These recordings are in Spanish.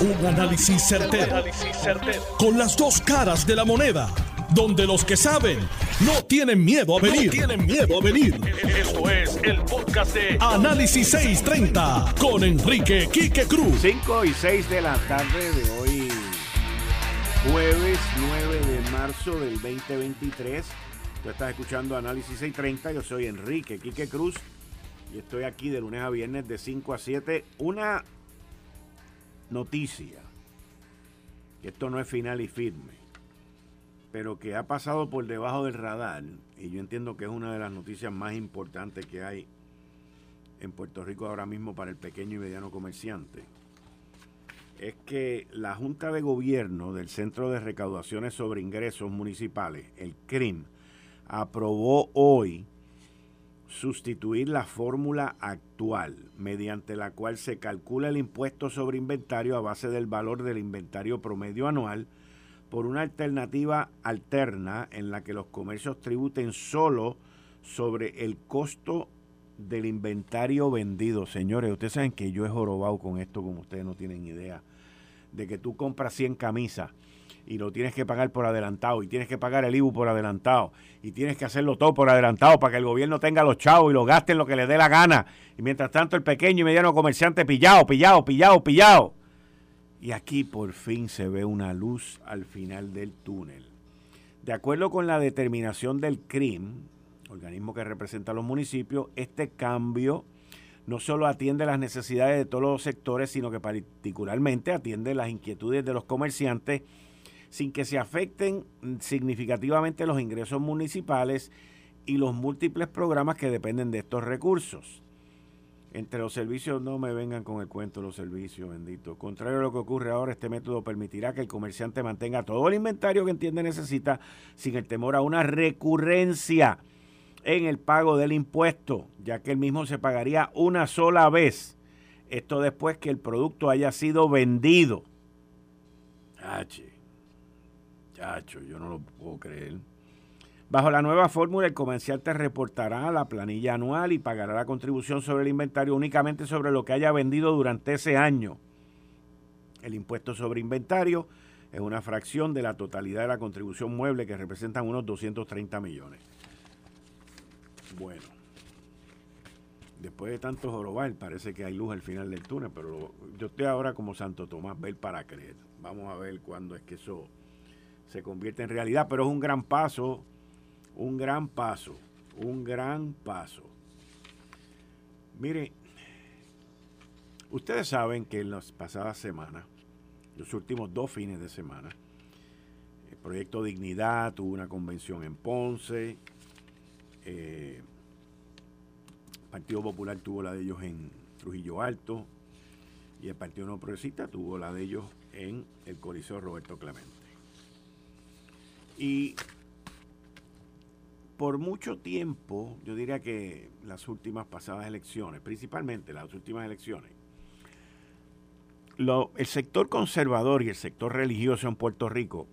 Un análisis certero, Con las dos caras de la moneda. Donde los que saben no tienen miedo a venir. tienen miedo a venir. Esto es el podcast de Análisis 630 con Enrique Quique Cruz. 5 y 6 de la tarde de hoy, jueves 9 de marzo del 2023. Tú estás escuchando Análisis 630. Yo soy Enrique Quique Cruz y estoy aquí de lunes a viernes de 5 a 7. Una noticia, que esto no es final y firme, pero que ha pasado por debajo del radar, y yo entiendo que es una de las noticias más importantes que hay en Puerto Rico ahora mismo para el pequeño y mediano comerciante, es que la Junta de Gobierno del Centro de Recaudaciones sobre Ingresos Municipales, el CRIM, aprobó hoy sustituir la fórmula actual mediante la cual se calcula el impuesto sobre inventario a base del valor del inventario promedio anual por una alternativa alterna en la que los comercios tributen solo sobre el costo del inventario vendido. Señores, ustedes saben que yo he jorobado con esto como ustedes no tienen idea. De que tú compras 100 camisas y lo tienes que pagar por adelantado y tienes que pagar el IBU por adelantado y tienes que hacerlo todo por adelantado para que el gobierno tenga los chavos y lo gaste en lo que le dé la gana. Y mientras tanto el pequeño y mediano comerciante pillado, pillado, pillado, pillado. Y aquí por fin se ve una luz al final del túnel. De acuerdo con la determinación del CRIM, organismo que representa a los municipios, este cambio no solo atiende las necesidades de todos los sectores, sino que particularmente atiende las inquietudes de los comerciantes sin que se afecten significativamente los ingresos municipales y los múltiples programas que dependen de estos recursos. Entre los servicios no me vengan con el cuento de los servicios, bendito. Contrario a lo que ocurre ahora, este método permitirá que el comerciante mantenga todo el inventario que entiende necesita sin el temor a una recurrencia en el pago del impuesto, ya que el mismo se pagaría una sola vez. Esto después que el producto haya sido vendido. Yo no lo puedo creer. Bajo la nueva fórmula, el comerciante reportará la planilla anual y pagará la contribución sobre el inventario únicamente sobre lo que haya vendido durante ese año. El impuesto sobre inventario es una fracción de la totalidad de la contribución mueble que representan unos 230 millones. Bueno, después de tanto jorobar, parece que hay luz al final del túnel, pero yo estoy ahora como Santo Tomás, ver para creer. Vamos a ver cuándo es que eso se convierte en realidad, pero es un gran paso, un gran paso, un gran paso. Mire, ustedes saben que en las pasadas semanas, los últimos dos fines de semana, el proyecto Dignidad tuvo una convención en Ponce, eh, el Partido Popular tuvo la de ellos en Trujillo Alto y el Partido No Progresista tuvo la de ellos en el Coliseo Roberto Clemente. Y por mucho tiempo, yo diría que las últimas pasadas elecciones, principalmente las últimas elecciones, el sector conservador y el sector religioso en Puerto Rico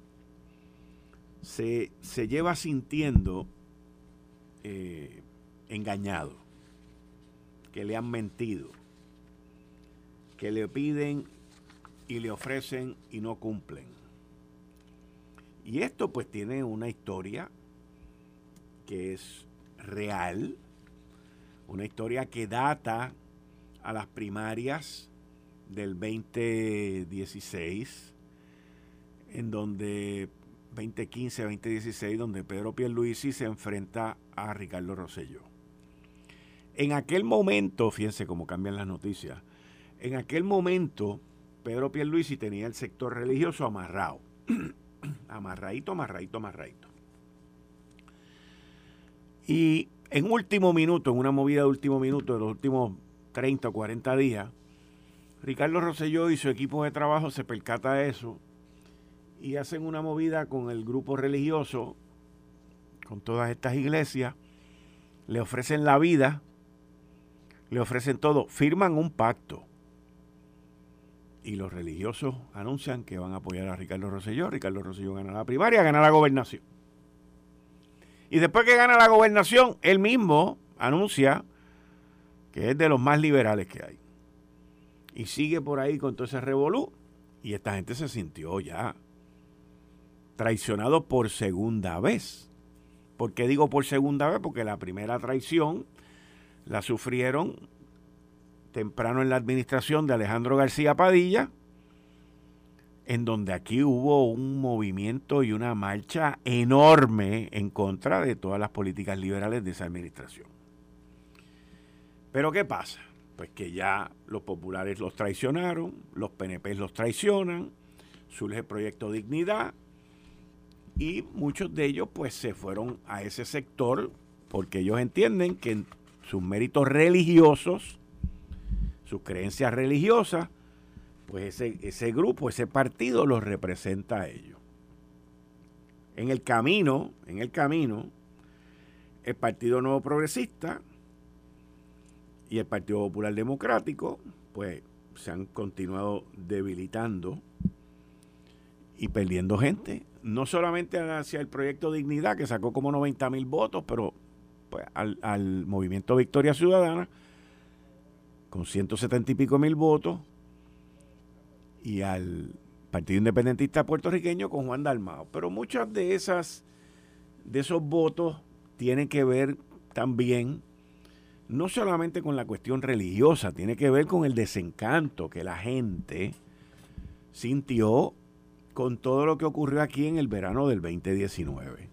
se, lleva sintiendo eh, engañado, que le han mentido, que le piden y le ofrecen y no cumplen. Y esto pues tiene una historia que es real, una historia que data a las primarias del 2016, en donde 2015, 2016, donde Pedro Pierluisi se enfrenta a Ricardo Rosselló. En aquel momento, fíjense cómo cambian las noticias, en aquel momento Pedro Pierluisi tenía el sector religioso amarrado. amarradito, amarradito, amarradito. Y en último minuto, en una movida de último minuto, de los últimos 30 o 40 días, Ricardo Rosselló y su equipo de trabajo se percata de eso y hacen una movida con el grupo religioso, con todas estas iglesias, le ofrecen la vida, le ofrecen todo, firman un pacto y los religiosos anuncian que van a apoyar a Ricardo Rosselló. Ricardo Rosselló gana la primaria, gana la gobernación. Y después que gana la gobernación, él mismo anuncia que es de los más liberales que hay. Y sigue por ahí con todo ese revolú. Y esta gente se sintió ya traicionado por segunda vez. ¿Por qué digo por segunda vez? Porque la primera traición la sufrieron temprano en la administración de Alejandro García Padilla, en donde aquí hubo un movimiento y una marcha enorme en contra de todas las políticas liberales de esa administración. Pero ¿qué pasa? Pues que ya los populares los traicionaron, los PNP los traicionan, surge el proyecto Dignidad y muchos de ellos pues se fueron a ese sector porque ellos entienden que sus méritos religiosos, sus creencias religiosas, pues ese, ese grupo, ese partido los representa a ellos. En el camino, en el camino, el Partido Nuevo Progresista y el Partido Popular Democrático, pues se han continuado debilitando y perdiendo gente. No solamente hacia el proyecto Dignidad, que sacó como 90 mil votos, pero pues, al, al, movimiento Victoria Ciudadana, con 170 y pico mil votos, y al Partido Independentista Puertorriqueño con Juan Dalmao. Pero muchas de esas, de esos votos tienen que ver también no solamente con la cuestión religiosa, tiene que ver con el desencanto que la gente sintió con todo lo que ocurrió aquí en el verano del 2019.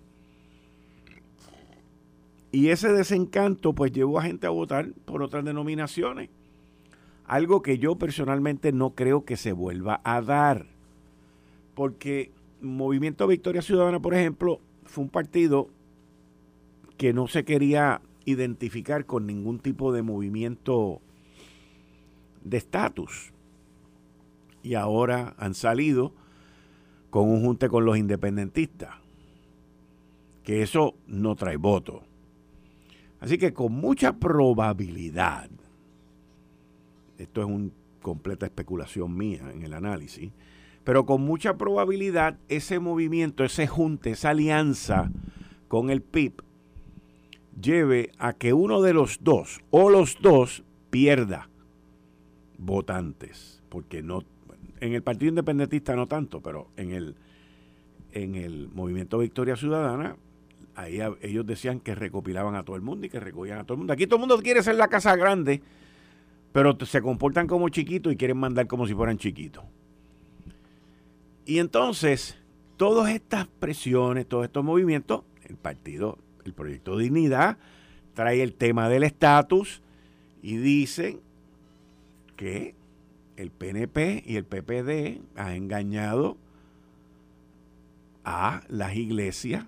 Y ese desencanto pues llevó a gente a votar por otras denominaciones. Algo que yo personalmente no creo que se vuelva a dar. Porque Movimiento Victoria Ciudadana, por ejemplo, fue un partido que no se quería identificar con ningún tipo de movimiento de estatus. Y ahora han salido con un junte con los independentistas. Que eso no trae voto. Así que con mucha probabilidad, esto es una completa especulación mía en el análisis, pero con mucha probabilidad ese movimiento, ese junte, esa alianza con el PIB lleve a que uno de los dos o los dos pierda votantes, porque no en el Partido Independentista no tanto, pero en el en el Movimiento Victoria Ciudadana ahí ellos decían que recopilaban a todo el mundo y que recogían a todo el mundo. Aquí todo el mundo quiere ser la casa grande, pero se comportan como chiquitos y quieren mandar como si fueran chiquitos. Y entonces, todas estas presiones, todos estos movimientos, el partido el proyecto Dignidad trae el tema del estatus y dicen que el PNP y el PPD han engañado a las iglesias,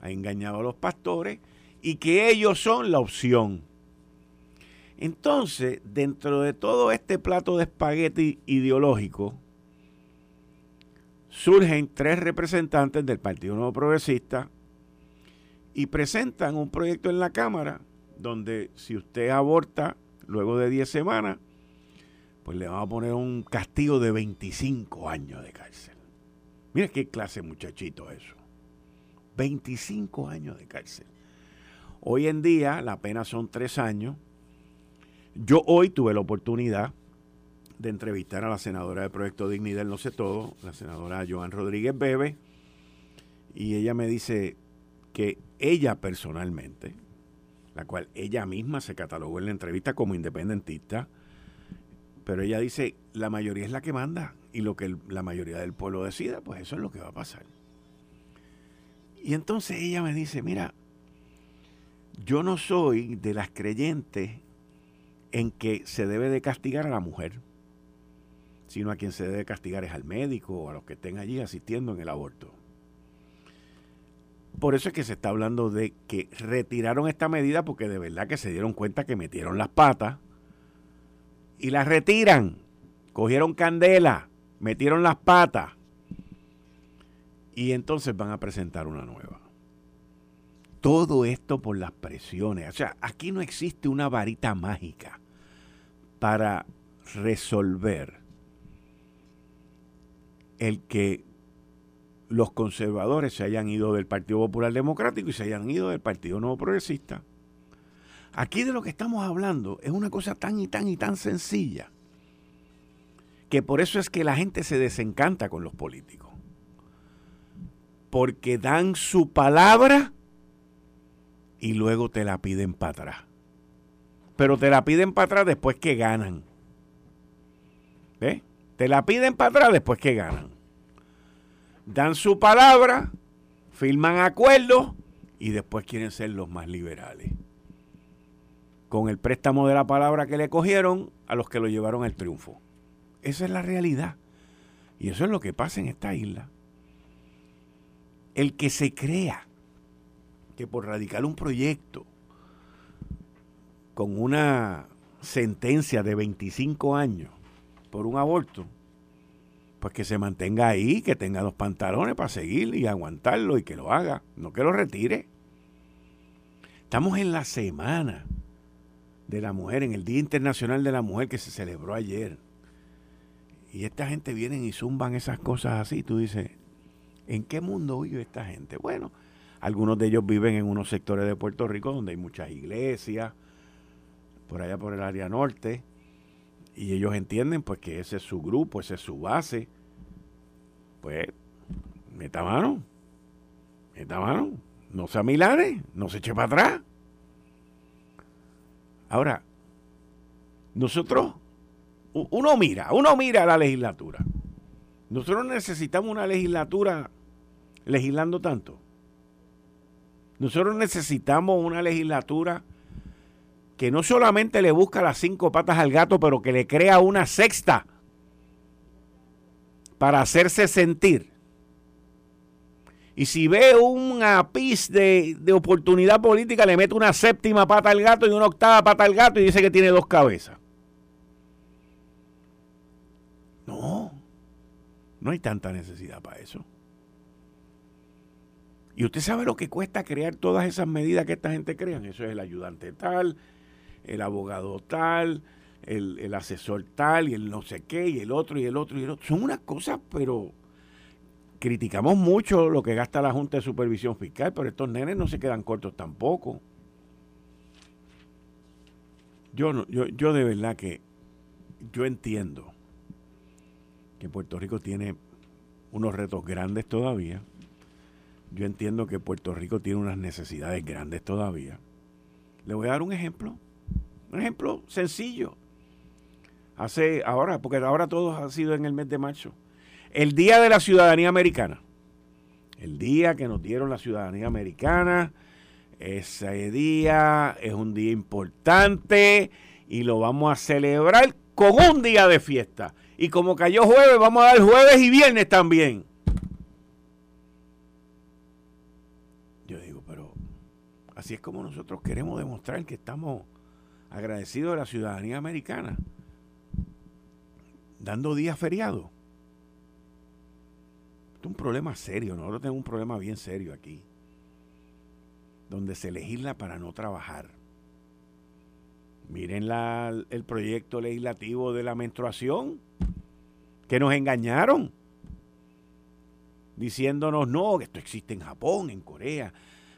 ha engañado a los pastores y que ellos son la opción. Entonces, dentro de todo este plato de espagueti ideológico, surgen tres representantes del Partido Nuevo Progresista, y presentan un proyecto en la Cámara donde si usted aborta luego de 10 semanas, pues le van a poner un castigo de 25 años de cárcel. Mira qué clase muchachito eso. 25 años de cárcel. Hoy en día la pena son 3 años. Yo hoy tuve la oportunidad de entrevistar a la senadora del Proyecto Dignidad, no sé todo, la senadora Joan Rodríguez Bebe, y ella me dice, que ella personalmente, la cual ella misma se catalogó en la entrevista como independentista, pero ella dice, la mayoría es la que manda y lo que la mayoría del pueblo decida, pues eso es lo que va a pasar. Y entonces ella me dice, mira, yo no soy de las creyentes en que se debe de castigar a la mujer, sino a quien se debe castigar es al médico o a los que estén allí asistiendo en el aborto. Por eso es que se está hablando de que retiraron esta medida porque de verdad que se dieron cuenta que metieron las patas y las retiran. Cogieron candela, metieron las patas y entonces van a presentar una nueva. Todo esto por las presiones. O sea, aquí no existe una varita mágica para resolver el que los conservadores se hayan ido del Partido Popular Democrático y se hayan ido del Partido Nuevo Progresista. Aquí de lo que estamos hablando es una cosa tan y tan y tan sencilla que por eso es que la gente se desencanta con los políticos. Porque dan su palabra y luego te la piden para atrás. Pero te la piden para atrás después que ganan. ¿Ves? Te la piden para atrás después que ganan. Dan su palabra, firman acuerdos y después quieren ser los más liberales. Con el préstamo de la palabra que le cogieron a los que lo llevaron al triunfo. Esa es la realidad. Y eso es lo que pasa en esta isla. El que se crea que por radicar un proyecto con una sentencia de 25 años por un aborto, pues que se mantenga ahí, que tenga los pantalones para seguir y aguantarlo y que lo haga, no que lo retire. Estamos en la semana de la mujer, en el Día Internacional de la Mujer que se celebró ayer. Y esta gente viene y zumban esas cosas así. Tú dices, ¿en qué mundo vive esta gente? Bueno, algunos de ellos viven en unos sectores de Puerto Rico donde hay muchas iglesias, por allá por el área norte, y ellos entienden pues que ese es su grupo, ese es su base. Pues, meta mano, meta mano, no se amilane, no se eche para atrás. Ahora, nosotros uno mira, uno mira a la legislatura. Nosotros necesitamos una legislatura legislando tanto. Nosotros necesitamos una legislatura que no solamente le busca las cinco patas al gato, pero que le crea una sexta para hacerse sentir. Y si ve un apiz de, de oportunidad política, le mete una séptima pata al gato y una octava pata al gato y dice que tiene dos cabezas. No, no hay tanta necesidad para eso. Y usted sabe lo que cuesta crear todas esas medidas que esta gente crean. Eso es el ayudante tal, el abogado tal, el, asesor tal, y el no sé qué, y el otro, y el otro, y el otro. Son unas cosas, pero criticamos mucho lo que gasta la Junta de Supervisión Fiscal, pero estos nenes no se quedan cortos tampoco. Yo, no, yo, yo de verdad que yo entiendo que Puerto Rico tiene unos retos grandes todavía. Yo entiendo que Puerto Rico tiene unas necesidades grandes todavía. Le voy a dar un ejemplo. Un ejemplo sencillo. Hace ahora, porque ahora todo ha sido en el mes de marzo. El Día de la Ciudadanía Americana. El día que nos dieron la ciudadanía americana. Ese día es un día importante y lo vamos a celebrar con un día de fiesta. Y como cayó jueves, vamos a dar jueves y viernes también. Yo digo, pero así es como nosotros queremos demostrar que estamos agradecidos de la ciudadanía americana, dando días feriados. Esto es un problema serio, nosotros tenemos un problema bien serio aquí, donde se legisla para no trabajar. Miren el proyecto legislativo de la menstruación que nos engañaron diciéndonos no, que esto existe en Japón, en Corea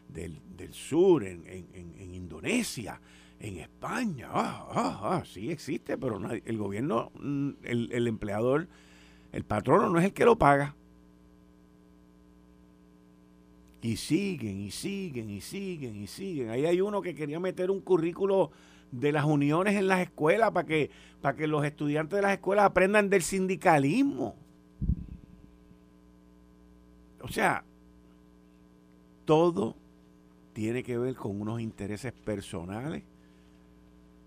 del, sur, en, Indonesia, en España. Ah, ah, ah, sí existe, pero el gobierno, mm, el, el empleador, el patrono no es el que lo paga. Y siguen, y siguen, y siguen, y siguen. Ahí hay uno que quería meter un currículo de las uniones en las escuelas para que, para que los estudiantes de las escuelas aprendan del sindicalismo. O sea, todo tiene que ver con unos intereses personales,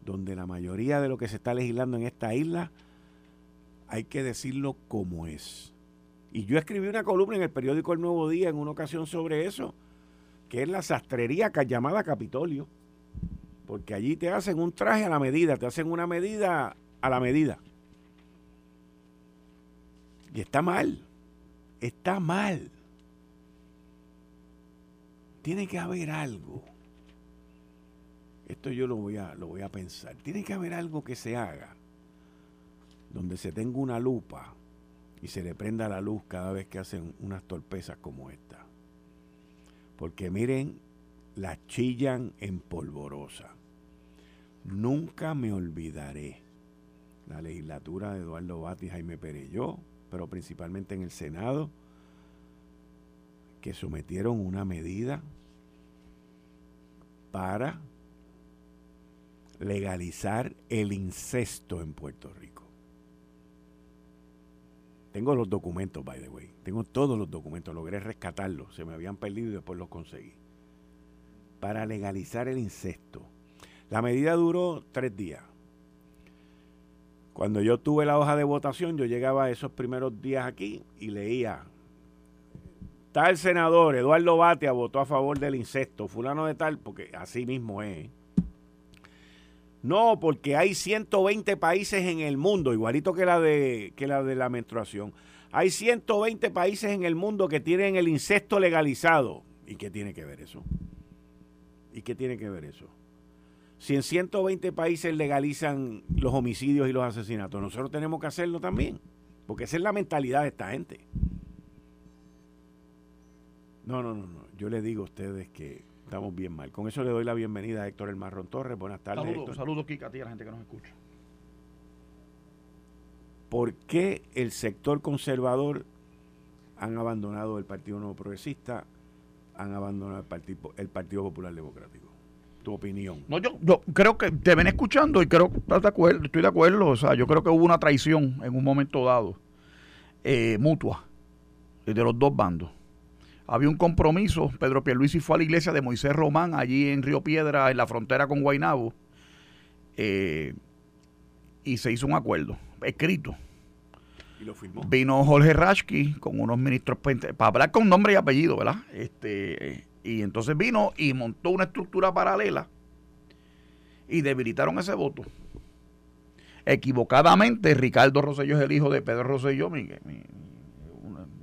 donde la mayoría de lo que se está legislando en esta isla hay que decirlo como es. Y yo escribí una columna en el periódico El Nuevo Día en una ocasión sobre eso, que es la sastrería llamada Capitolio porque allí te hacen un traje a la medida, te hacen una medida a la medida. Y está mal, está mal. Tiene que haber algo. Esto yo lo voy a, lo voy a pensar. Tiene que haber algo que se haga donde se tenga una lupa y se le prenda la luz cada vez que hacen unas torpezas como esta. Porque miren, la chillan en polvorosa. Nunca me olvidaré la legislatura de Eduardo Bati y Jaime Pereyó, pero principalmente en el Senado, que sometieron una medida para legalizar el incesto en Puerto Rico. Tengo los documentos, by the way. Tengo todos los documentos. Logré rescatarlos. Se me habían perdido y después los conseguí. Para legalizar el incesto. La medida duró tres días. Cuando yo tuve la hoja de votación, yo llegaba esos primeros días aquí y leía. Tal senador, Eduardo Batia, votó a favor del incesto. Fulano de tal, porque así mismo es. No, porque hay 120 países en el mundo, igualito que la de, que la, de la menstruación. Hay 120 países en el mundo que tienen el incesto legalizado. ¿Y qué tiene que ver eso? ¿Y qué tiene que ver eso? Si en 120 países legalizan los homicidios y los asesinatos, nosotros tenemos que hacerlo también. Porque esa es la mentalidad de esta gente. No, no, no, no. Yo le digo a ustedes que Estamos bien mal. Con eso le doy la bienvenida a Héctor El Marrón Torres. Buenas tardes. Saludos, saludos, Kika, a ti a la gente que nos escucha. ¿Por qué el sector conservador han abandonado el Partido Nuevo Progresista, han abandonado el Partido, el partido Popular Democrático? Tu opinión. No, yo, yo creo que te ven escuchando y creo que de acuerdo, estoy de acuerdo. O sea, yo creo que hubo una traición en un momento dado, eh, mutua, de los dos bandos había un compromiso. Pedro Pierluisi fue a la iglesia de Moisés Román, allí en Río Piedra, en la frontera con Guaynabo, eh, y se hizo un acuerdo escrito. ¿Y lo firmó? Vino Jorge Rashki con unos ministros para hablar con nombre y apellido, ¿verdad? Este, y entonces vino y montó una estructura paralela y debilitaron ese voto. Equivocadamente, Ricardo Rosselló es el hijo de Pedro Rosselló, mi, mi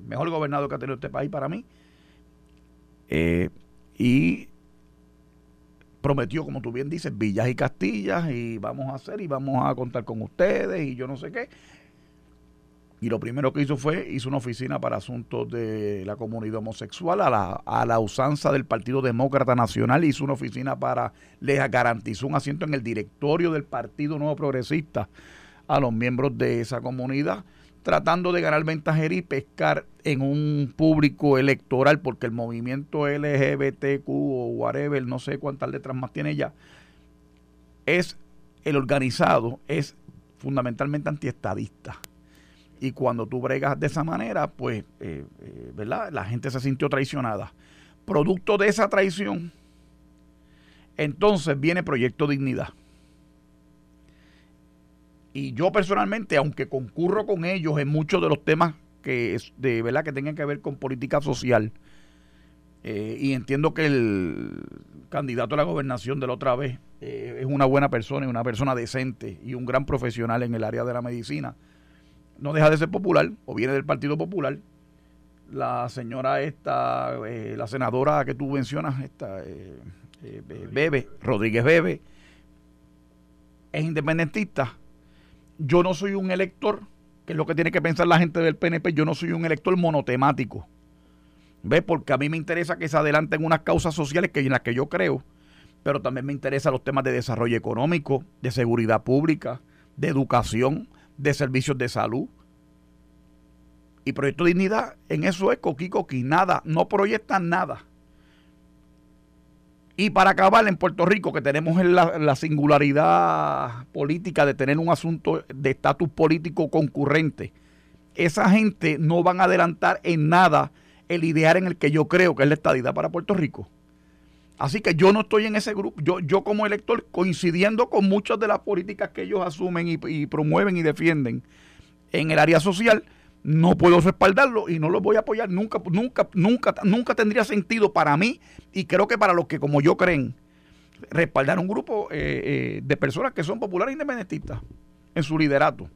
mejor gobernador que ha tenido este país para mí eh, y prometió, como tú bien dices, villas y castillas y vamos a hacer y vamos a contar con ustedes y yo no sé qué. Y lo primero que hizo fue, hizo una oficina para asuntos de la comunidad homosexual a la, a la usanza del Partido Demócrata Nacional, hizo una oficina para, les garantizó un asiento en el directorio del Partido Nuevo Progresista a los miembros de esa comunidad tratando de ganar ventajería y pescar en un público electoral, porque el movimiento LGBTQ o whatever, no sé cuántas letras más tiene ya, es el organizado, es fundamentalmente antiestadista. Y cuando tú bregas de esa manera, pues, eh, eh, ¿verdad? La gente se sintió traicionada. Producto de esa traición, entonces viene Proyecto Dignidad y yo personalmente, aunque concurro con ellos en muchos de los temas que de verdad que tengan que ver con política social, eh, y entiendo que el candidato a la gobernación de la otra vez eh, es una buena persona y una persona decente y un gran profesional en el área de la medicina. No deja de ser popular o viene del Partido Popular. La señora esta, eh, la senadora que tú mencionas, esta, Bebe, Rodríguez Bebe, es independentista yo no soy un elector, que es lo que tiene que pensar la gente del PNP, yo no soy un elector monotemático. ¿Ves? Porque a mí me interesa que se adelanten unas causas sociales que, en las que yo creo, pero también me interesan los temas de desarrollo económico, de seguridad pública, de educación, de servicios de salud. Y Proyecto Dignidad en eso es coqui coqui, nada, no proyectan nada. Y para acabar, en Puerto Rico, que tenemos la, singularidad política de tener un asunto de estatus político concurrente, esa gente no van a adelantar en nada el ideal en el que yo creo que es la estadidad para Puerto Rico. Así que yo no estoy en ese grupo. Yo, yo como elector, coincidiendo con muchas de las políticas que ellos asumen y promueven y defienden en el área social, no puedo respaldarlo y no lo voy a apoyar nunca, nunca, nunca, nunca tendría sentido para mí y creo que para los que como yo creen respaldar un grupo eh, eh, de personas que son populares independentistas en su liderato.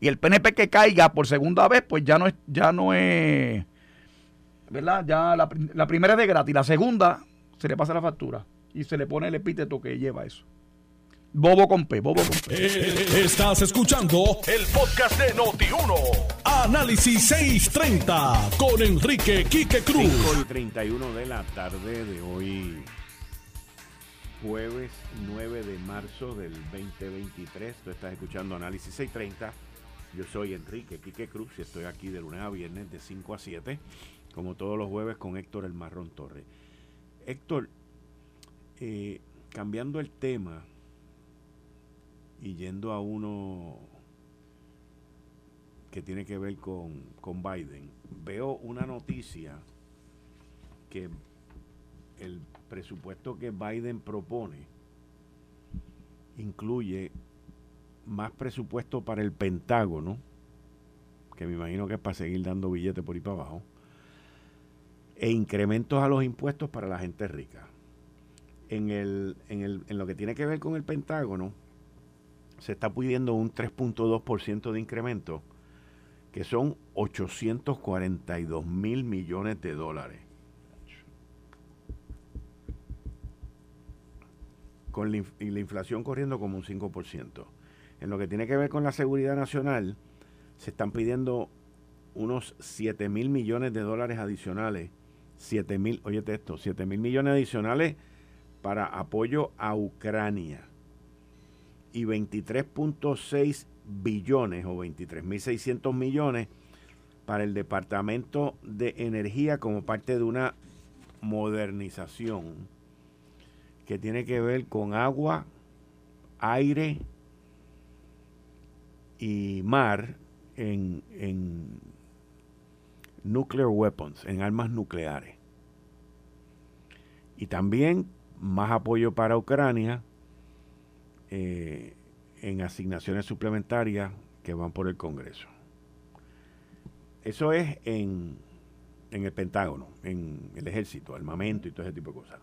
Y el PNP que caiga por segunda vez, pues ya no es, ya no es, ¿verdad? Ya la, la primera es de gratis, la segunda se le pasa la factura y se le pone el epíteto que lleva eso. Bobo con P, Bobo con P. Eh, estás escuchando el podcast de Noti1. Análisis 630 con Enrique Quique Cruz. 5 y 31 de la tarde de hoy, jueves 9 de marzo del 2023. Tú estás escuchando Análisis 630. Yo soy Enrique Quique Cruz y estoy aquí de lunes a viernes de 5 a 7, como todos los jueves con Héctor El Marrón Torre. Héctor, eh, cambiando el tema y yendo a uno que tiene que ver con, con Biden, veo una noticia que el presupuesto que Biden propone incluye más presupuesto para el Pentágono, que me imagino que es para seguir dando billetes por ahí para abajo, e incrementos a los impuestos para la gente rica. En, el, en, el, en lo que tiene que ver con el Pentágono, se está pidiendo un 3.2% de incremento, que son 842 mil millones de dólares. con la, y la inflación corriendo como un 5%. En lo que tiene que ver con la seguridad nacional, se están pidiendo unos 7 mil millones de dólares adicionales. 7 mil, oye esto, 7 mil millones adicionales para apoyo a Ucrania. Y 23.6 billones o 23.600 millones para el Departamento de Energía como parte de una modernización que tiene que ver con agua, aire y mar en, en nuclear weapons, en armas nucleares. Y también más apoyo para Ucrania eh, en asignaciones suplementarias que van por el Congreso. Eso es en, en el Pentágono, en el ejército, armamento y todo ese tipo de cosas.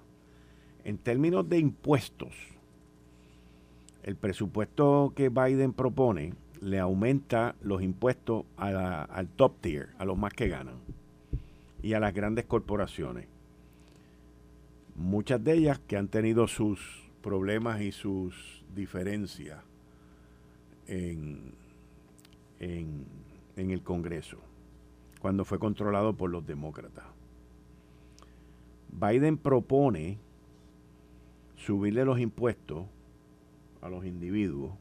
En términos de impuestos, el presupuesto que Biden propone le aumenta los impuestos al top tier, a los más que ganan, y a las grandes corporaciones. Muchas de ellas que han tenido sus problemas y sus diferencias en, en, en el Congreso, cuando fue controlado por los demócratas. Biden propone subirle los impuestos a los individuos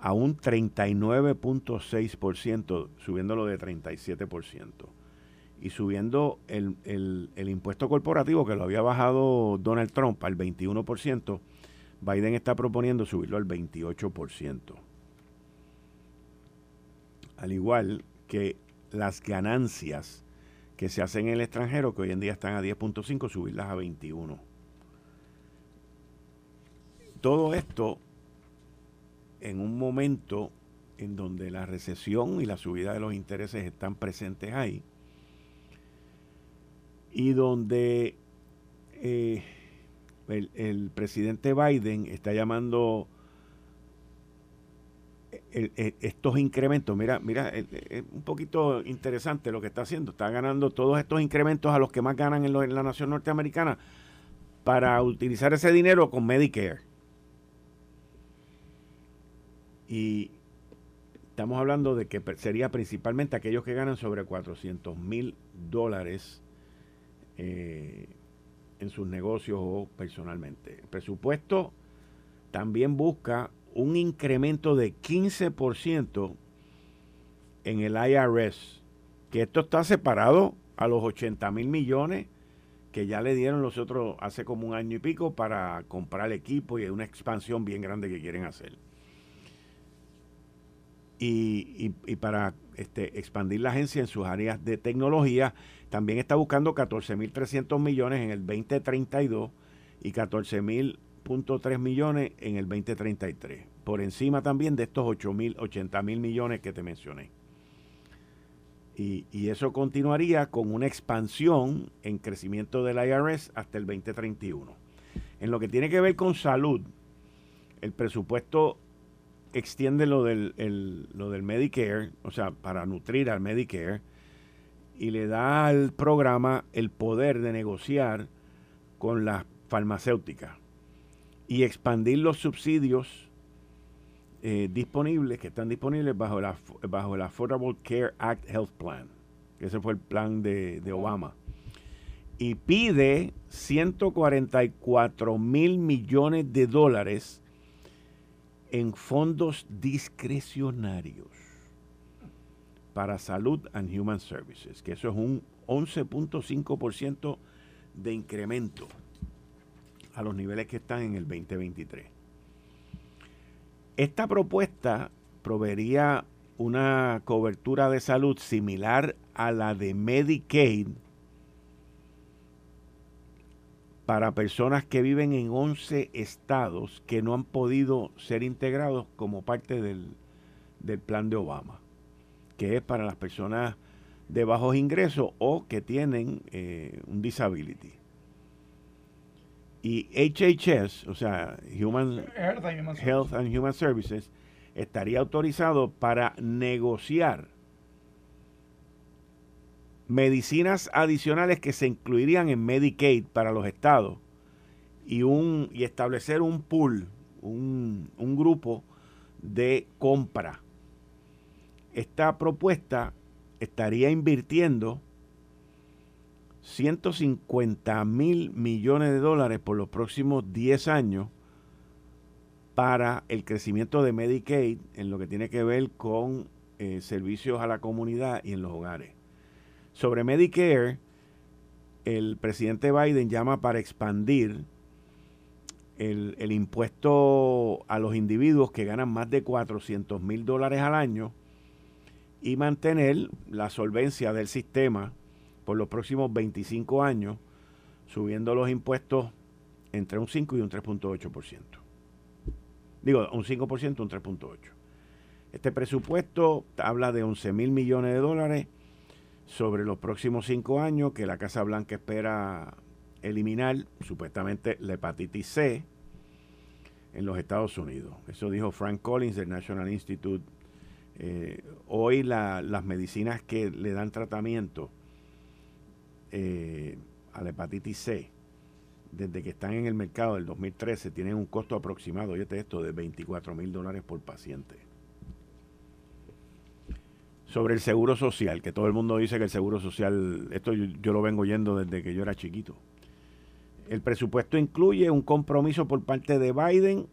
a un 39.6%, subiéndolo de 37%. Y subiendo el, el, impuesto corporativo, que lo había bajado Donald Trump al 21%, Biden está proponiendo subirlo al 28%. Al igual que las ganancias que se hacen en el extranjero, que hoy en día están a 10.5, subirlas a 21 todo esto en un momento en donde la recesión y la subida de los intereses están presentes ahí y donde eh, el, presidente Biden está llamando estos incrementos, mira, mira, es un poquito interesante lo que está haciendo, está ganando todos estos incrementos a los que más ganan en, la nación norteamericana para utilizar ese dinero con Medicare. Y estamos hablando de que sería principalmente aquellos que ganan sobre 400 mil dólares eh, en sus negocios o personalmente. El presupuesto también busca un incremento de 15% en el IRS, que esto está separado a los 80 mil millones que ya le dieron los otros hace como un año y pico para comprar equipo y una expansión bien grande que quieren hacer y, para este, expandir la agencia en sus áreas de tecnología. También está buscando 14.300 millones en el 2032 y 14.3 millones en el 2033. Por encima también de estos 8.000, 80.000 millones que te mencioné. Y, y, eso continuaría con una expansión en crecimiento del IRS hasta el 2031. En lo que tiene que ver con salud, el presupuesto extiende lo del, lo del Medicare, o sea, para nutrir al Medicare, y le da al programa el poder de negociar con las farmacéuticas y expandir los subsidios eh, disponibles, que están disponibles bajo, la, bajo el Affordable Care Act Health Plan, ese fue el plan de, de Obama. y pide 144 mil millones de dólares en fondos discrecionarios para Salud and Human Services, que eso es un 11.5% de incremento a los niveles que están en el 2023. Esta propuesta proveería una cobertura de salud similar a la de Medicaid para personas que viven en 11 estados que no han podido ser integrados como parte del, plan de Obama, que es para las personas de bajos ingresos o que tienen eh, un disability. Y HHS, o sea, Human Health and Human Services, estaría autorizado para negociar medicinas adicionales que se incluirían en Medicaid para los estados y, un, y establecer un pool, un, un grupo de compra. Esta propuesta estaría invirtiendo 150 mil millones de dólares por los próximos 10 años para el crecimiento de Medicaid en lo que tiene que ver con eh, servicios a la comunidad y en los hogares. Sobre Medicare, el presidente Biden llama para expandir el, impuesto a los individuos que ganan más de 400 mil dólares al año y mantener la solvencia del sistema por los próximos 25 años, subiendo los impuestos entre un 5 y un 3.8%. Digo, un 5%, un 3.8%. Este presupuesto habla de 11 mil millones de dólares sobre los próximos cinco años que la Casa Blanca espera eliminar supuestamente la hepatitis C en los Estados Unidos. Eso dijo Frank Collins del National Institute. Eh, hoy las medicinas que le dan tratamiento eh, a la hepatitis C, desde que están en el mercado del 2013, tienen un costo aproximado, oye esto, de 24 mil dólares por paciente sobre el seguro social, que todo el mundo dice que el seguro social, esto yo, lo vengo oyendo desde que yo era chiquito. El presupuesto incluye un compromiso por parte de Biden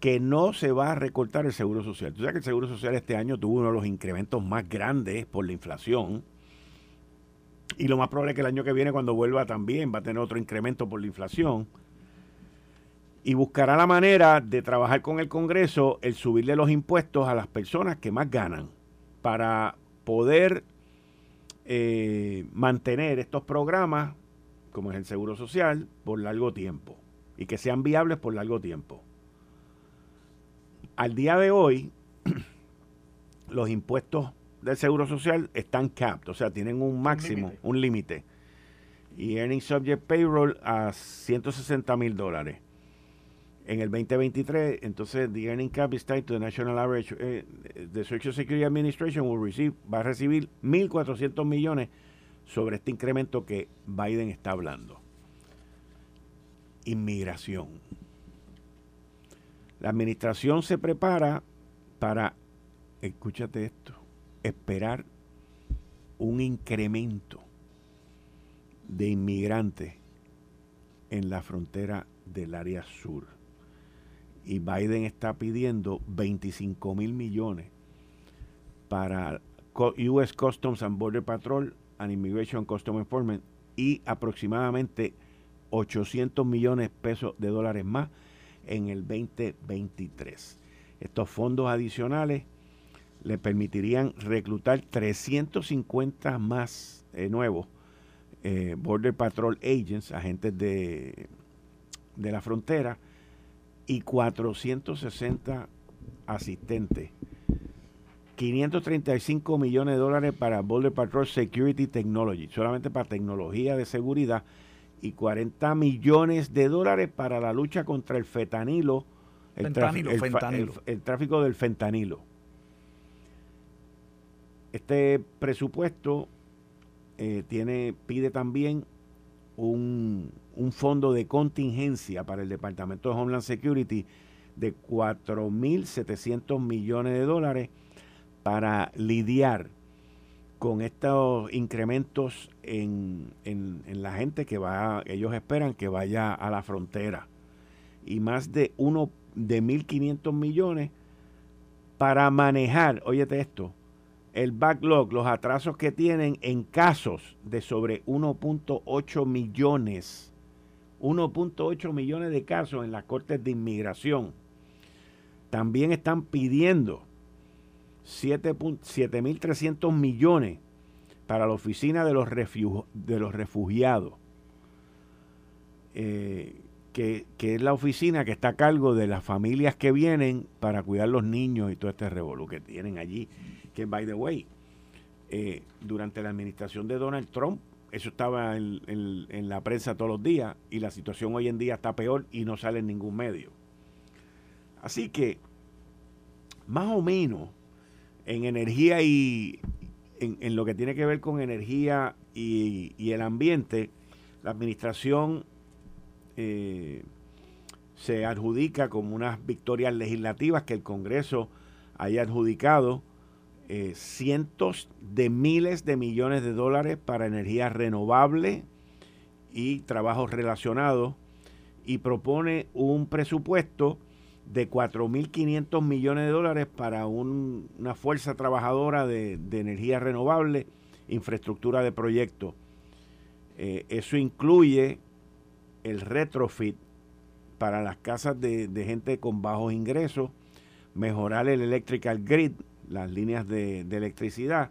que no se va a recortar el seguro social. Tú sabes que el seguro social este año tuvo uno de los incrementos más grandes por la inflación. Y lo más probable es que el año que viene, cuando vuelva también, va a tener otro incremento por la inflación. Y buscará la manera de trabajar con el Congreso el subirle los impuestos a las personas que más ganan para poder eh, mantener estos programas, como es el Seguro Social, por largo tiempo y que sean viables por largo tiempo. Al día de hoy, los impuestos del Seguro Social están capped, o sea, tienen un máximo, un límite. Y Earning Subject Payroll a 160 mil dólares en el 2023, entonces the earning cap is tied to the national average. Eh, the Social Security Administration will receive, va a recibir 1.400 millones sobre este incremento que Biden está hablando. Inmigración. La administración se prepara para, escúchate esto, esperar un incremento de inmigrantes en la frontera del área sur. Y Biden está pidiendo 25 mil millones para US Customs and Border Patrol and Immigration Customs Enforcement y aproximadamente 800 millones de pesos de dólares más en el 2023. Estos fondos adicionales le permitirían reclutar 350 más eh, nuevos eh, Border Patrol Agents, agentes de, de la frontera, y 460 asistentes. 535 millones de dólares para Boulder Patrol Security Technology, solamente para tecnología de seguridad, y 40 millones de dólares para la lucha contra el fetanilo, el, tráfico del fentanilo. Este presupuesto eh, tiene, pide también un, un fondo de contingencia para el Departamento de Homeland Security de 4.700 millones de dólares para lidiar con estos incrementos en, en, la gente que va, ellos esperan que vaya a la frontera. Y más de uno de 1.500 millones para manejar, óyete esto, el backlog, los atrasos que tienen en casos de sobre 1.8 millones. 1.8 millones de casos en las cortes de inmigración. También están pidiendo 7.300 millones para la oficina de los, de los refugiados, eh, que, es la oficina que está a cargo de las familias que vienen para cuidar los niños y todo este revolú que tienen allí. Que, by the way, eh, durante la administración de Donald Trump, eso estaba en, en, la prensa todos los días y la situación hoy en día está peor y no sale en ningún medio. Así que, más o menos, en energía y en, lo que tiene que ver con energía y, el ambiente, la administración eh, se adjudica como unas victorias legislativas que el Congreso haya adjudicado eh, cientos de miles de millones de dólares para energía renovable y trabajos relacionados y propone un presupuesto de 4.500 millones de dólares para una fuerza trabajadora de, energía renovable, infraestructura de proyectos. Eh, eso incluye el retrofit para las casas de, gente con bajos ingresos, mejorar el electrical grid, las líneas de electricidad,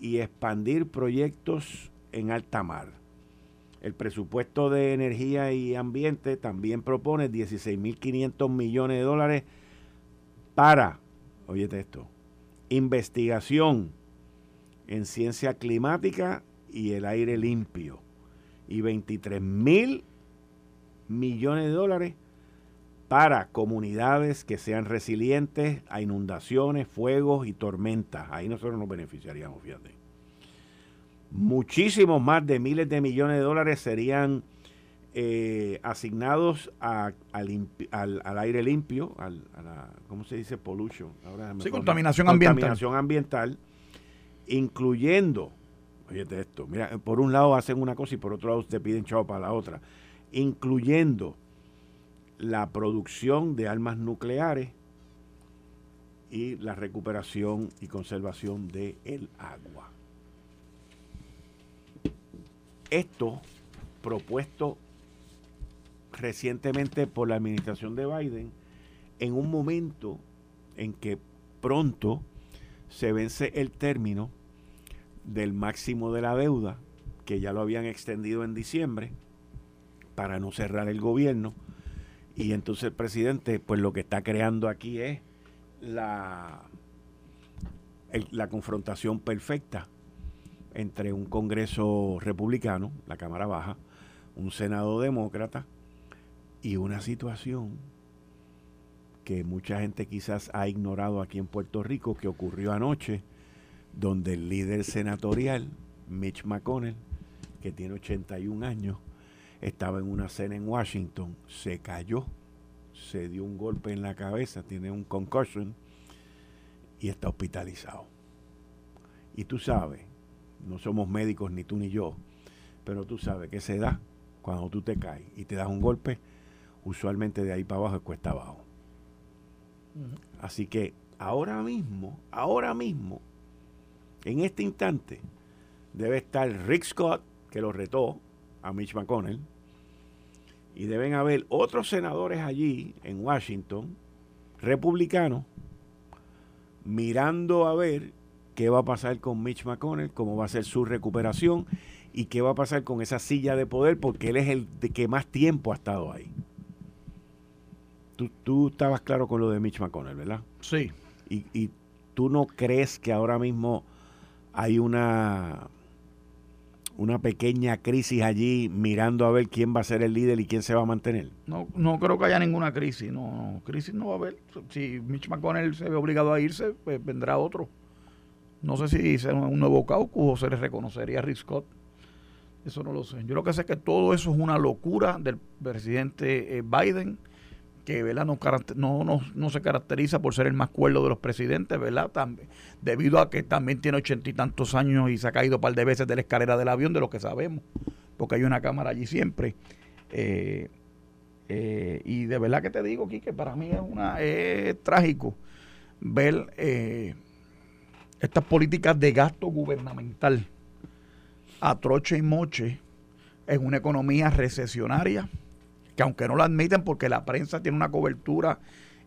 y expandir proyectos en alta mar. El presupuesto de energía y ambiente también propone 16.500 millones de dólares para, oye esto, investigación en ciencia climática y el aire limpio. Y 23 mil millones de dólares para comunidades que sean resilientes a inundaciones, fuegos y tormentas. Ahí nosotros nos beneficiaríamos, fíjate muchísimos más de miles de millones de dólares serían eh, asignados al, aire limpio, al, a la, ¿cómo se dice? Pollution. sí, contaminación ambiental. Contaminación ambiental, incluyendo, oye esto, mira, por un lado hacen una cosa y por otro lado te piden chavo para la otra, incluyendo la producción de armas nucleares y la recuperación y conservación del el agua esto propuesto recientemente por la administración de Biden en un momento en que pronto se vence el término del máximo de la deuda, que ya lo habían extendido en diciembre, para no cerrar el gobierno. Y entonces el presidente, pues lo que está creando aquí es la, la confrontación perfecta entre un Congreso republicano, la Cámara Baja, un Senado demócrata y una situación que mucha gente quizás ha ignorado aquí en Puerto Rico, que ocurrió anoche, donde el líder senatorial, Mitch McConnell, que tiene 81 años, estaba en una cena en Washington, se cayó, se dio un golpe en la cabeza, tiene un concussion y está hospitalizado. Y tú sabes, no somos médicos ni tú ni yo, pero tú sabes que se da cuando tú te caes y te das un golpe, usualmente de ahí para abajo es cuesta abajo. Así que ahora mismo, ahora mismo, en este instante, debe estar Rick Scott, que lo retó a Mitch McConnell, y deben haber otros senadores allí en Washington, republicanos, mirando a ver qué va a pasar con Mitch McConnell, cómo va a ser su recuperación y qué va a pasar con esa silla de poder, porque él es el que más tiempo ha estado ahí. Tú, tú estabas claro con lo de Mitch McConnell, ¿verdad? Sí. Y, y tú no crees que ahora mismo hay una una pequeña crisis allí mirando a ver quién va a ser el líder y quién se va a mantener? No, no creo que haya ninguna crisis, no, no, crisis no va a haber. Si Mitch McConnell se ve obligado a irse, pues vendrá otro. No sé si será un nuevo caucus o se le reconocería a Rick Scott. Eso no lo sé. Yo lo que sé es que todo eso es una locura del presidente eh, Biden que ¿verdad? No, no, no, se caracteriza por ser el más cuerdo de los presidentes, ¿verdad? debido a que también tiene ochenta y tantos años y se ha caído un par de veces de la escalera del avión, de lo que sabemos, porque hay una cámara allí siempre. Eh, eh, y de verdad que te digo, que para mí es, una, es trágico ver estas políticas de gasto gubernamental a troche y moche en una economía recesionaria que aunque no lo admiten porque la prensa tiene una cobertura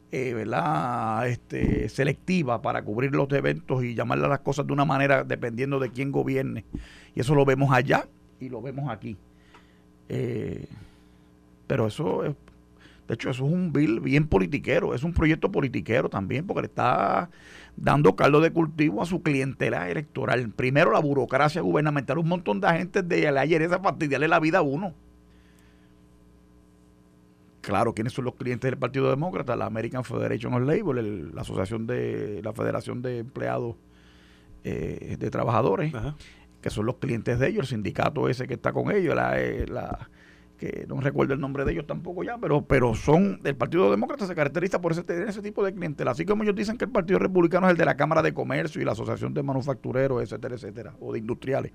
eh, ¿verdad? Este, selectiva para cubrir los eventos y llamarle las cosas de una manera dependiendo de quién gobierne. Y eso lo vemos allá y lo vemos aquí. Eh, pero eso es, de hecho, eso es un bill bien politiquero, es un proyecto politiquero también, porque le está dando caldo de cultivo a su clientela electoral. Primero, la burocracia gubernamental, un montón de agentes de ayer esa fastidiarle la vida a uno. Claro quiénes son los clientes del Partido Demócrata, la American Federation of Labor, la asociación de la Federación de Empleados eh, de Trabajadores, que son los clientes de ellos, el sindicato ese que está con ellos, la, eh, la, que no recuerdo el nombre de ellos tampoco ya, pero, pero son, el Partido Demócrata se caracteriza por ese, ese tipo de clientes, así como ellos dicen que el Partido Republicano es el de la Cámara de Comercio y la Asociación de Manufactureros, etcétera, etcétera, o de industriales.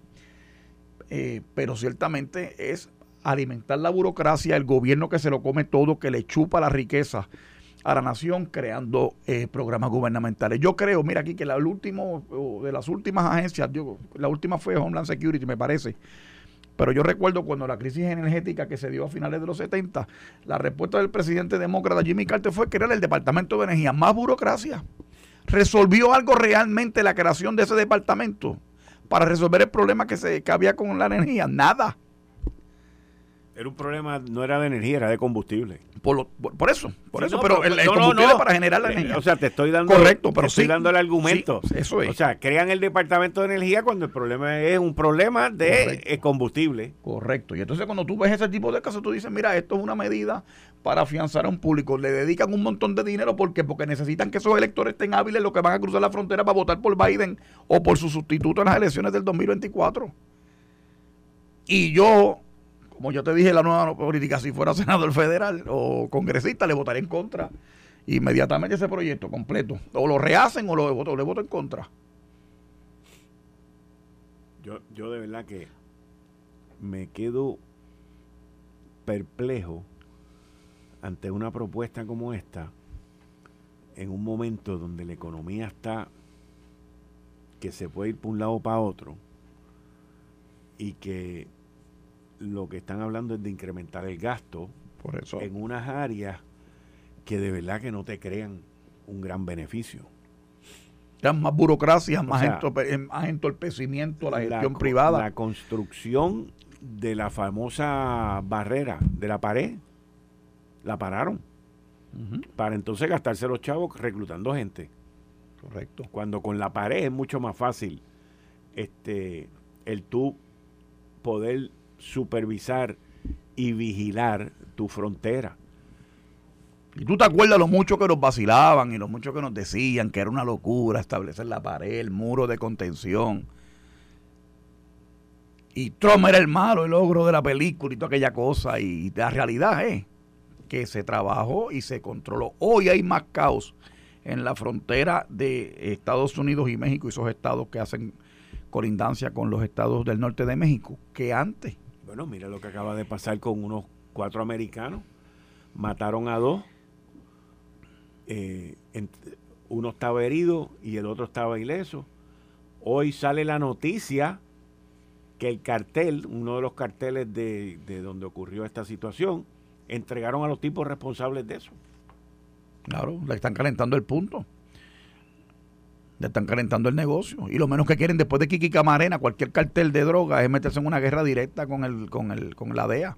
Eh, pero ciertamente es alimentar la burocracia, el gobierno que se lo come todo, que le chupa la riqueza a la nación creando eh, programas gubernamentales. Yo creo, mira aquí que la último de las últimas agencias, yo, la última fue Homeland Security, me parece. Pero yo recuerdo cuando la crisis energética que se dio a finales de los 70, la respuesta del presidente demócrata Jimmy Carter fue crear el Departamento de Energía. Más burocracia. ¿Resolvió algo realmente la creación de ese departamento para resolver el problema que, se, que había con la energía? Nada. Era un problema, no era de energía, era de combustible. Por, por, eso, por eso, pero, el, combustible para generar la eh, energía. O sea, te estoy dando, Correcto, pero estoy dando el argumento. eso es. O sea, crean el departamento de energía cuando el problema es un problema de eh, combustible. Correcto. Y entonces cuando tú ves ese tipo de casos, tú dices, mira, esto es una medida para afianzar a un público. Le dedican un montón de dinero porque porque necesitan que esos electores estén hábiles los que van a cruzar la frontera para votar por Biden o por su sustituto en las elecciones del 2024. Y yo como yo te dije, la nueva política, si fuera senador federal o congresista, le votaría en contra inmediatamente ese proyecto completo. O lo rehacen o, lo, le voto en contra. Yo, yo de verdad que me quedo perplejo ante una propuesta como esta en un momento donde la economía está que se puede ir por un lado para otro y que lo que están hablando es de incrementar el gasto Por eso. en unas áreas que de verdad que no te crean un gran beneficio. más burocracia, más, entorpecimiento a la gestión privada. La construcción de la famosa barrera de la pared, la pararon. Para entonces gastarse los chavos reclutando gente. Correcto. Cuando con la pared es mucho más fácil este, el tú poder supervisar y vigilar tu frontera. Y tú te acuerdas lo mucho que nos vacilaban y lo mucho que nos decían que era una locura establecer la pared, el muro de contención. Y Trump era el malo, el logro de la película y toda aquella cosa. Y la realidad es que se trabajó y se controló. Hoy hay más caos en la frontera de Estados Unidos y México y esos estados que hacen colindancia con los estados del norte de México que antes. Bueno, mira lo que acaba de pasar con unos cuatro americanos. Mataron a dos. Eh, uno estaba herido y el otro estaba ileso. Hoy sale la noticia que el cartel, uno de los carteles de, de donde ocurrió esta situación, entregaron a los tipos responsables de eso. Claro, le están calentando el punto. Están calentando el negocio. Y lo menos que quieren después de Kiki Camarena, cualquier cartel de droga, es meterse en una guerra directa con el, con el, con la DEA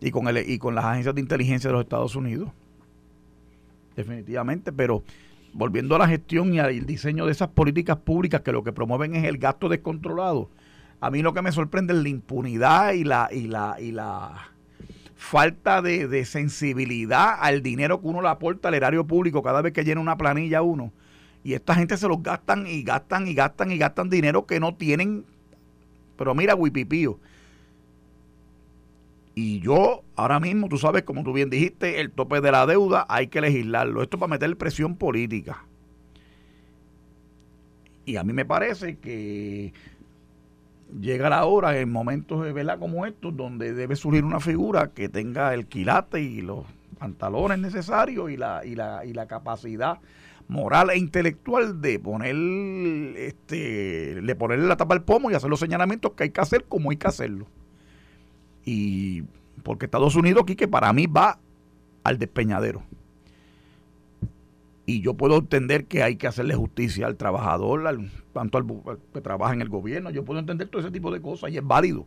y con el, y con las agencias de inteligencia de los Estados Unidos. Definitivamente, pero volviendo a la gestión y al diseño de esas políticas públicas que lo que promueven es el gasto descontrolado, a mí lo que me sorprende es la impunidad y la, y la, y la falta de sensibilidad al dinero que uno le aporta al erario público cada vez que llena una planilla uno y esta gente se los gastan y gastan y gastan y gastan dinero que no tienen. Pero mira, Wipipío. Y yo, ahora mismo, tú sabes, como tú bien dijiste, el tope de la deuda hay que legislarlo. Esto para meter presión política. Y a mí me parece que llega la hora en momentos de vela como estos donde debe surgir una figura que tenga el quilate y los pantalones necesarios y la, y la, y la capacidad moral e intelectual de poner este de ponerle la tapa al pomo y hacer los señalamientos que hay que hacer como hay que hacerlo. Y porque Estados Unidos aquí que para mí va al despeñadero. Y yo puedo entender que hay que hacerle justicia al trabajador, al, tanto al que trabaja en el gobierno. Yo puedo entender todo ese tipo de cosas y es válido.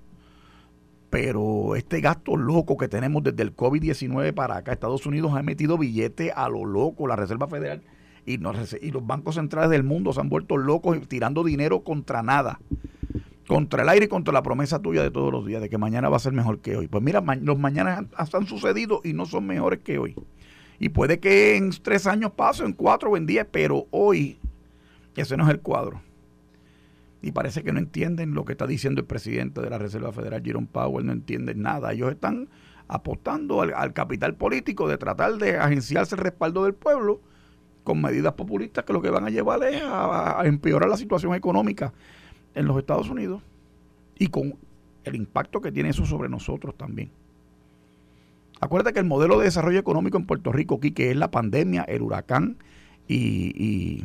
Pero este gasto loco que tenemos desde el COVID-19 para acá, Estados Unidos ha metido billetes a lo loco, la Reserva Federal y, los bancos centrales del mundo se han vuelto locos tirando dinero contra nada. Contra el aire y contra la promesa tuya de todos los días, de que mañana va a ser mejor que hoy. Pues mira, los mañanas han, han sucedido y no son mejores que hoy. Y puede que en tres años pase, en cuatro o en diez, pero hoy ese no es el cuadro. Y parece que no entienden lo que está diciendo el presidente de la Reserva Federal, Jerome Powell, no entienden nada. Ellos están apostando al, capital político de tratar de agenciarse el respaldo del pueblo con medidas populistas que lo que van a llevar es a empeorar la situación económica en los Estados Unidos y con el impacto que tiene eso sobre nosotros también. Acuérdate que el modelo de desarrollo económico en Puerto Rico aquí, que es la pandemia, el huracán y,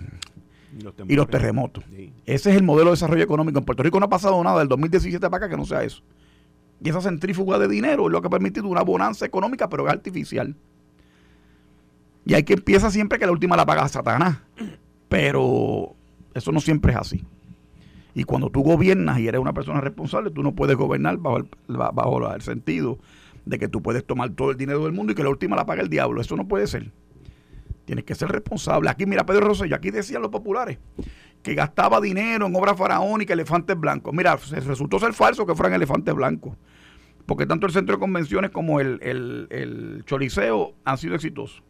los, terremotos. Ese es el modelo de desarrollo económico. En Puerto Rico no ha pasado nada del 2017 para acá que no sea eso. Y esa centrífuga de dinero es lo que ha permitido una bonanza económica, pero es artificial. Y hay que empieza siempre que la última la paga Satanás. Pero eso no siempre es así. Y cuando tú gobiernas y eres una persona responsable, tú no puedes gobernar bajo el, sentido de que tú puedes tomar todo el dinero del mundo y que la última la pague el diablo. Eso no puede ser. Tienes que ser responsable. Aquí, mira, Pedro Rosselló, aquí decían los populares que gastaba dinero en obras faraónicas, elefantes blancos. Mira, resultó ser falso que fueran elefantes blancos. Porque tanto el centro de convenciones como el, el, han sido exitosos.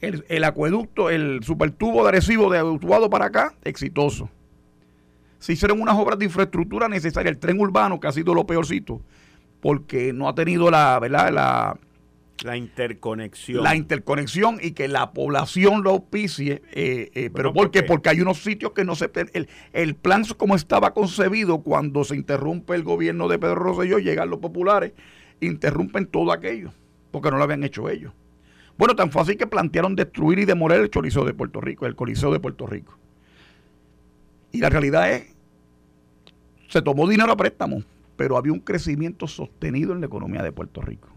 El, el, acueducto, el supertubo de Arecibo de Utuado para acá, exitoso. Se hicieron unas obras de infraestructura necesarias. El tren urbano, que ha sido lo peorcito, porque no ha tenido la, ¿verdad? La, la interconexión. La interconexión y que la población lo auspicie. Eh, eh, pero ¿por qué? Porque hay unos sitios que no se... El, el plan como estaba concebido cuando se interrumpe el gobierno de Pedro Rosselló, llegan los populares, interrumpen todo aquello, porque no lo habían hecho ellos. Bueno, tan fácil que plantearon destruir y demoler el Choliseo de Puerto Rico, el Coliseo de Puerto Rico. Y la realidad es, se tomó dinero a préstamo pero había un crecimiento sostenido en la economía de Puerto Rico,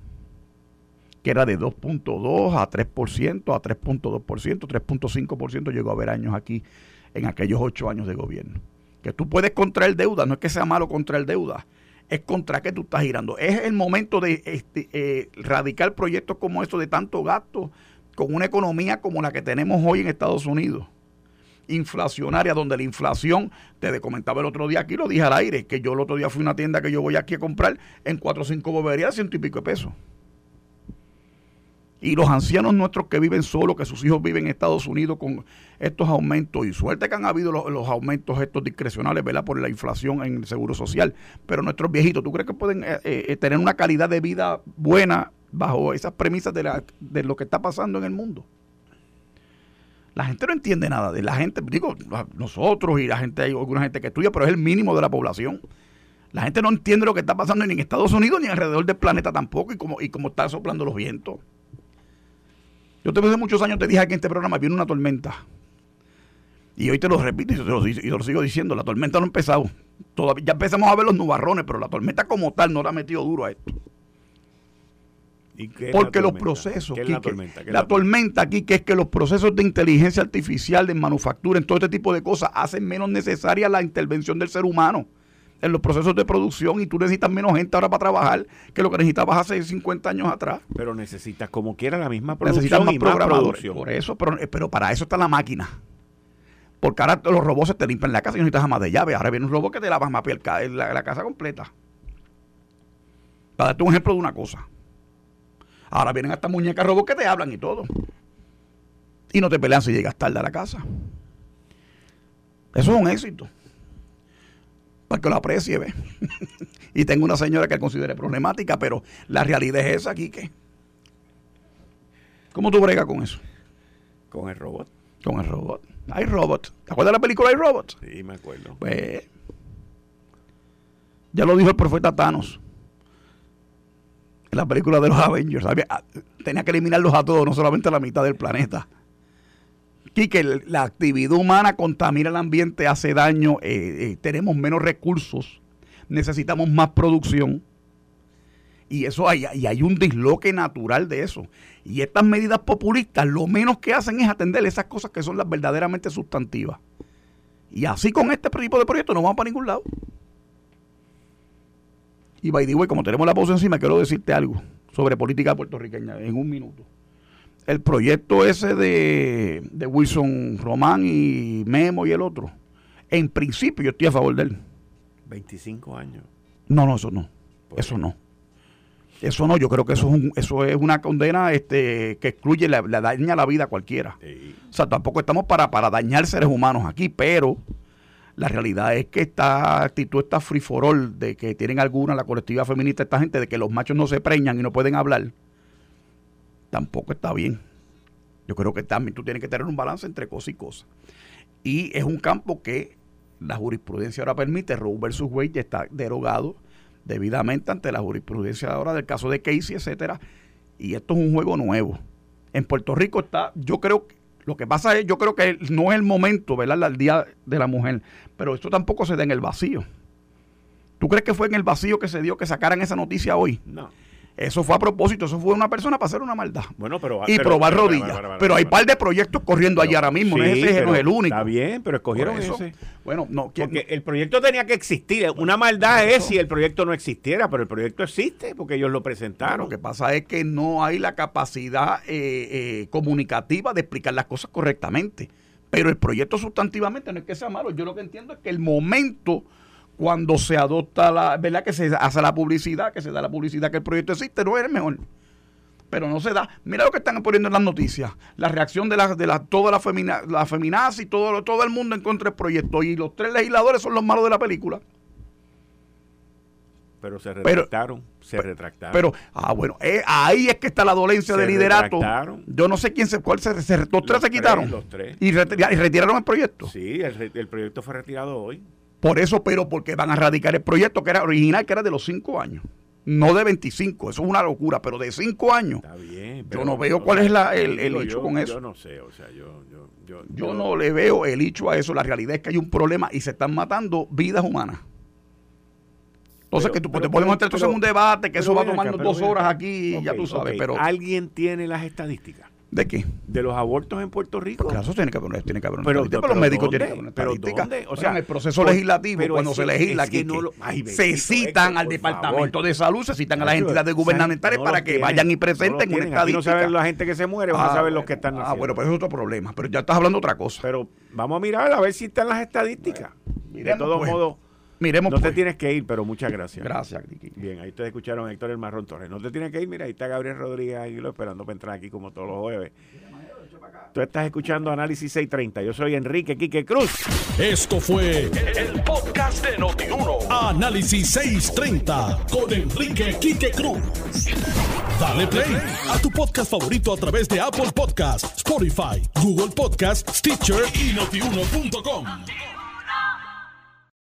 que era de 2.2 a 3%, a 3.2%, 3.5% llegó a haber años aquí en aquellos ocho años de gobierno. Que tú puedes contraer deuda, no es que sea malo contraer deuda, es contra qué tú estás girando. Es el momento de este, eh, radicar proyectos como estos de tanto gasto con una economía como la que tenemos hoy en Estados Unidos inflacionaria, donde la inflación, te comentaba el otro día aquí, lo dije al aire, que yo el otro día fui a una tienda que yo voy aquí a comprar en 4 o 5 boberías, ciento y pico de pesos. Y los ancianos nuestros que viven solos, que sus hijos viven en Estados Unidos con estos aumentos, y suerte que han habido los, aumentos estos discrecionales, ¿verdad? Por la inflación en el seguro social. Pero nuestros viejitos, ¿tú crees que pueden eh, eh, tener una calidad de vida buena bajo esas premisas de, la, de lo que está pasando en el mundo? La gente no entiende nada de la gente, digo, nosotros y la gente, hay alguna gente que estudia, pero es el mínimo de la población. La gente no entiende lo que está pasando ni en Estados Unidos ni alrededor del planeta tampoco y como, y como están soplando los vientos. Yo te hace muchos años te dije aquí en este programa, viene una tormenta. Y hoy te lo repito y te lo, y te lo sigo diciendo, la tormenta no ha empezado. Todavía, ya empezamos a ver los nubarrones, pero la tormenta como tal no la ha metido duro a esto. Porque los procesos, la, tormenta? aquí, que es que los procesos de inteligencia artificial, de manufactura, en todo este tipo de cosas, hacen menos necesaria la intervención del ser humano en los procesos de producción y tú necesitas menos gente ahora para trabajar que lo que necesitabas hace 50 años atrás. Pero necesitas como quiera la misma producción. Necesitas más programadores. Por eso, pero, pero para eso está la máquina. Porque ahora los robots te limpian la casa y no necesitas más de llave. Ahora viene un robot que te lava más la, la casa completa. Para darte un ejemplo de una cosa. Ahora vienen hasta muñecas robots que te hablan y todo. Y no te pelean si llegas tarde a la casa. Eso es un éxito. Para que lo aprecie, y tengo una señora que considere problemática, pero la realidad es esa aquí, ¿qué? ¿Cómo tú bregas con eso? Con el robot. Con el robot. Hay robot. ¿Te acuerdas de la película Hay robot? Sí, me acuerdo. Pues ya lo dijo el profeta Thanos en la película de los Avengers. Ah, tenía que eliminarlos a todos, no solamente a la mitad del planeta. Que la actividad humana contamina el ambiente, hace daño, eh, eh, tenemos menos recursos, necesitamos más producción. Y eso hay, y hay un disloque natural de eso. Y estas medidas populistas lo menos que hacen es atender esas cosas que son las verdaderamente sustantivas. Y así con este tipo de proyectos no vamos para ningún lado. Y by the way, como tenemos la voz encima, quiero decirte algo sobre política puertorriqueña en un minuto. El proyecto ese de, Wilson Román y Memo y el otro, en principio yo estoy a favor de él. 25 años. No, no, eso no. Pues eso no. Eso no, yo creo que eso es, eso es una condena este, que excluye, la, daña la vida a cualquiera. O sea, tampoco estamos para, para dañar seres humanos aquí, pero la realidad es que esta actitud, esta free for all, de que tienen alguna, la colectiva feminista, esta gente, de que los machos no se preñan y no pueden hablar, tampoco está bien. Yo creo que también tú tienes que tener un balance entre cosa y cosa. Y es un campo que la jurisprudencia ahora permite, Roe versus Wade ya está derogado debidamente ante la jurisprudencia ahora del caso de Casey, etcétera. Y esto es un juego nuevo. En Puerto Rico está, yo creo que lo que pasa es, yo creo que no es el momento, ¿verdad? El Día de la Mujer. Pero esto tampoco se da en el vacío. ¿Tú crees que fue en el vacío que se dio que sacaran esa noticia hoy? No. Eso fue a propósito, eso fue una persona para hacer una maldad. Bueno, pero y probar rodillas. Pero hay par de proyectos corriendo allí ahora mismo, no, ese no es el único. Está bien, pero escogieron eso. ese. Bueno, no, porque el proyecto tenía que existir. Una maldad es si el proyecto no existiera, pero el proyecto existe porque ellos lo presentaron. Lo que pasa es que no hay la capacidad eh, eh, comunicativa de explicar las cosas correctamente. Pero el proyecto sustantivamente no es que sea malo. Yo lo que entiendo es que el momento cuando se adopta la, ¿verdad? Que se hace la publicidad, que se da la publicidad que el proyecto existe, no es el mejor. Pero no se da. Mira lo que están poniendo en las noticias. La reacción de, la, de la, toda la, femina, la feminazi, todo, todo el mundo en contra del proyecto. Y los tres legisladores son los malos de la película. Pero se retractaron, se retractaron. Pero, ah, bueno, eh, ahí es que está la dolencia de liderato. Yo no sé quién se, cuál se, se los, tres se quitaron. Los tres. Y, retiraron el proyecto. Sí, el, el proyecto fue retirado hoy. Por eso, pero porque van a radicar el proyecto que era original, que era de los cinco años. No de 25, eso es una locura, pero de cinco años. Está bien. yo no veo cuál es la, el, hecho con eso. Yo no sé, o sea, yo, yo, yo, yo no le veo el hecho a eso. La realidad es que hay un problema y se están matando vidas humanas. Entonces, que tú, te podemos entrar en un debate, que eso va tomando dos horas aquí, ya tú sabes. pero ¿Alguien tiene las estadísticas? ¿De qué? De los abortos en Puerto Rico. claro, eso tiene que haber, tiene que haber una pero, pero, los médicos tienen que estadística. ¿Pero O sea, en el proceso legislativo, cuando se legisla, que, se citan al Departamento de Salud, se citan a las entidades gubernamentales para que vayan y presenten una estadística. no saben la gente que se muere, van a ah, saber los que están Ah, bueno, pues es otro problema. Pero ya estás hablando de otra cosa. Pero vamos a mirar a ver si están las estadísticas. de todos pues. modos Miremos no te tienes que ir, pero muchas gracias. Gracias, Bien, ahí ustedes escucharon a Héctor El Marrón Torres. No te tienes que ir, mira, ahí está Gabriel Rodríguez Aguilo esperando para entrar aquí como todos los jueves. Tú estás escuchando Análisis 630. Yo soy Enrique Quique Cruz. Esto fue el, podcast de Notiuno. Análisis 630 con Enrique Quique Cruz. Dale play a tu podcast favorito a través de Apple Podcasts, Spotify, Google Podcasts, Stitcher y notiuno.com.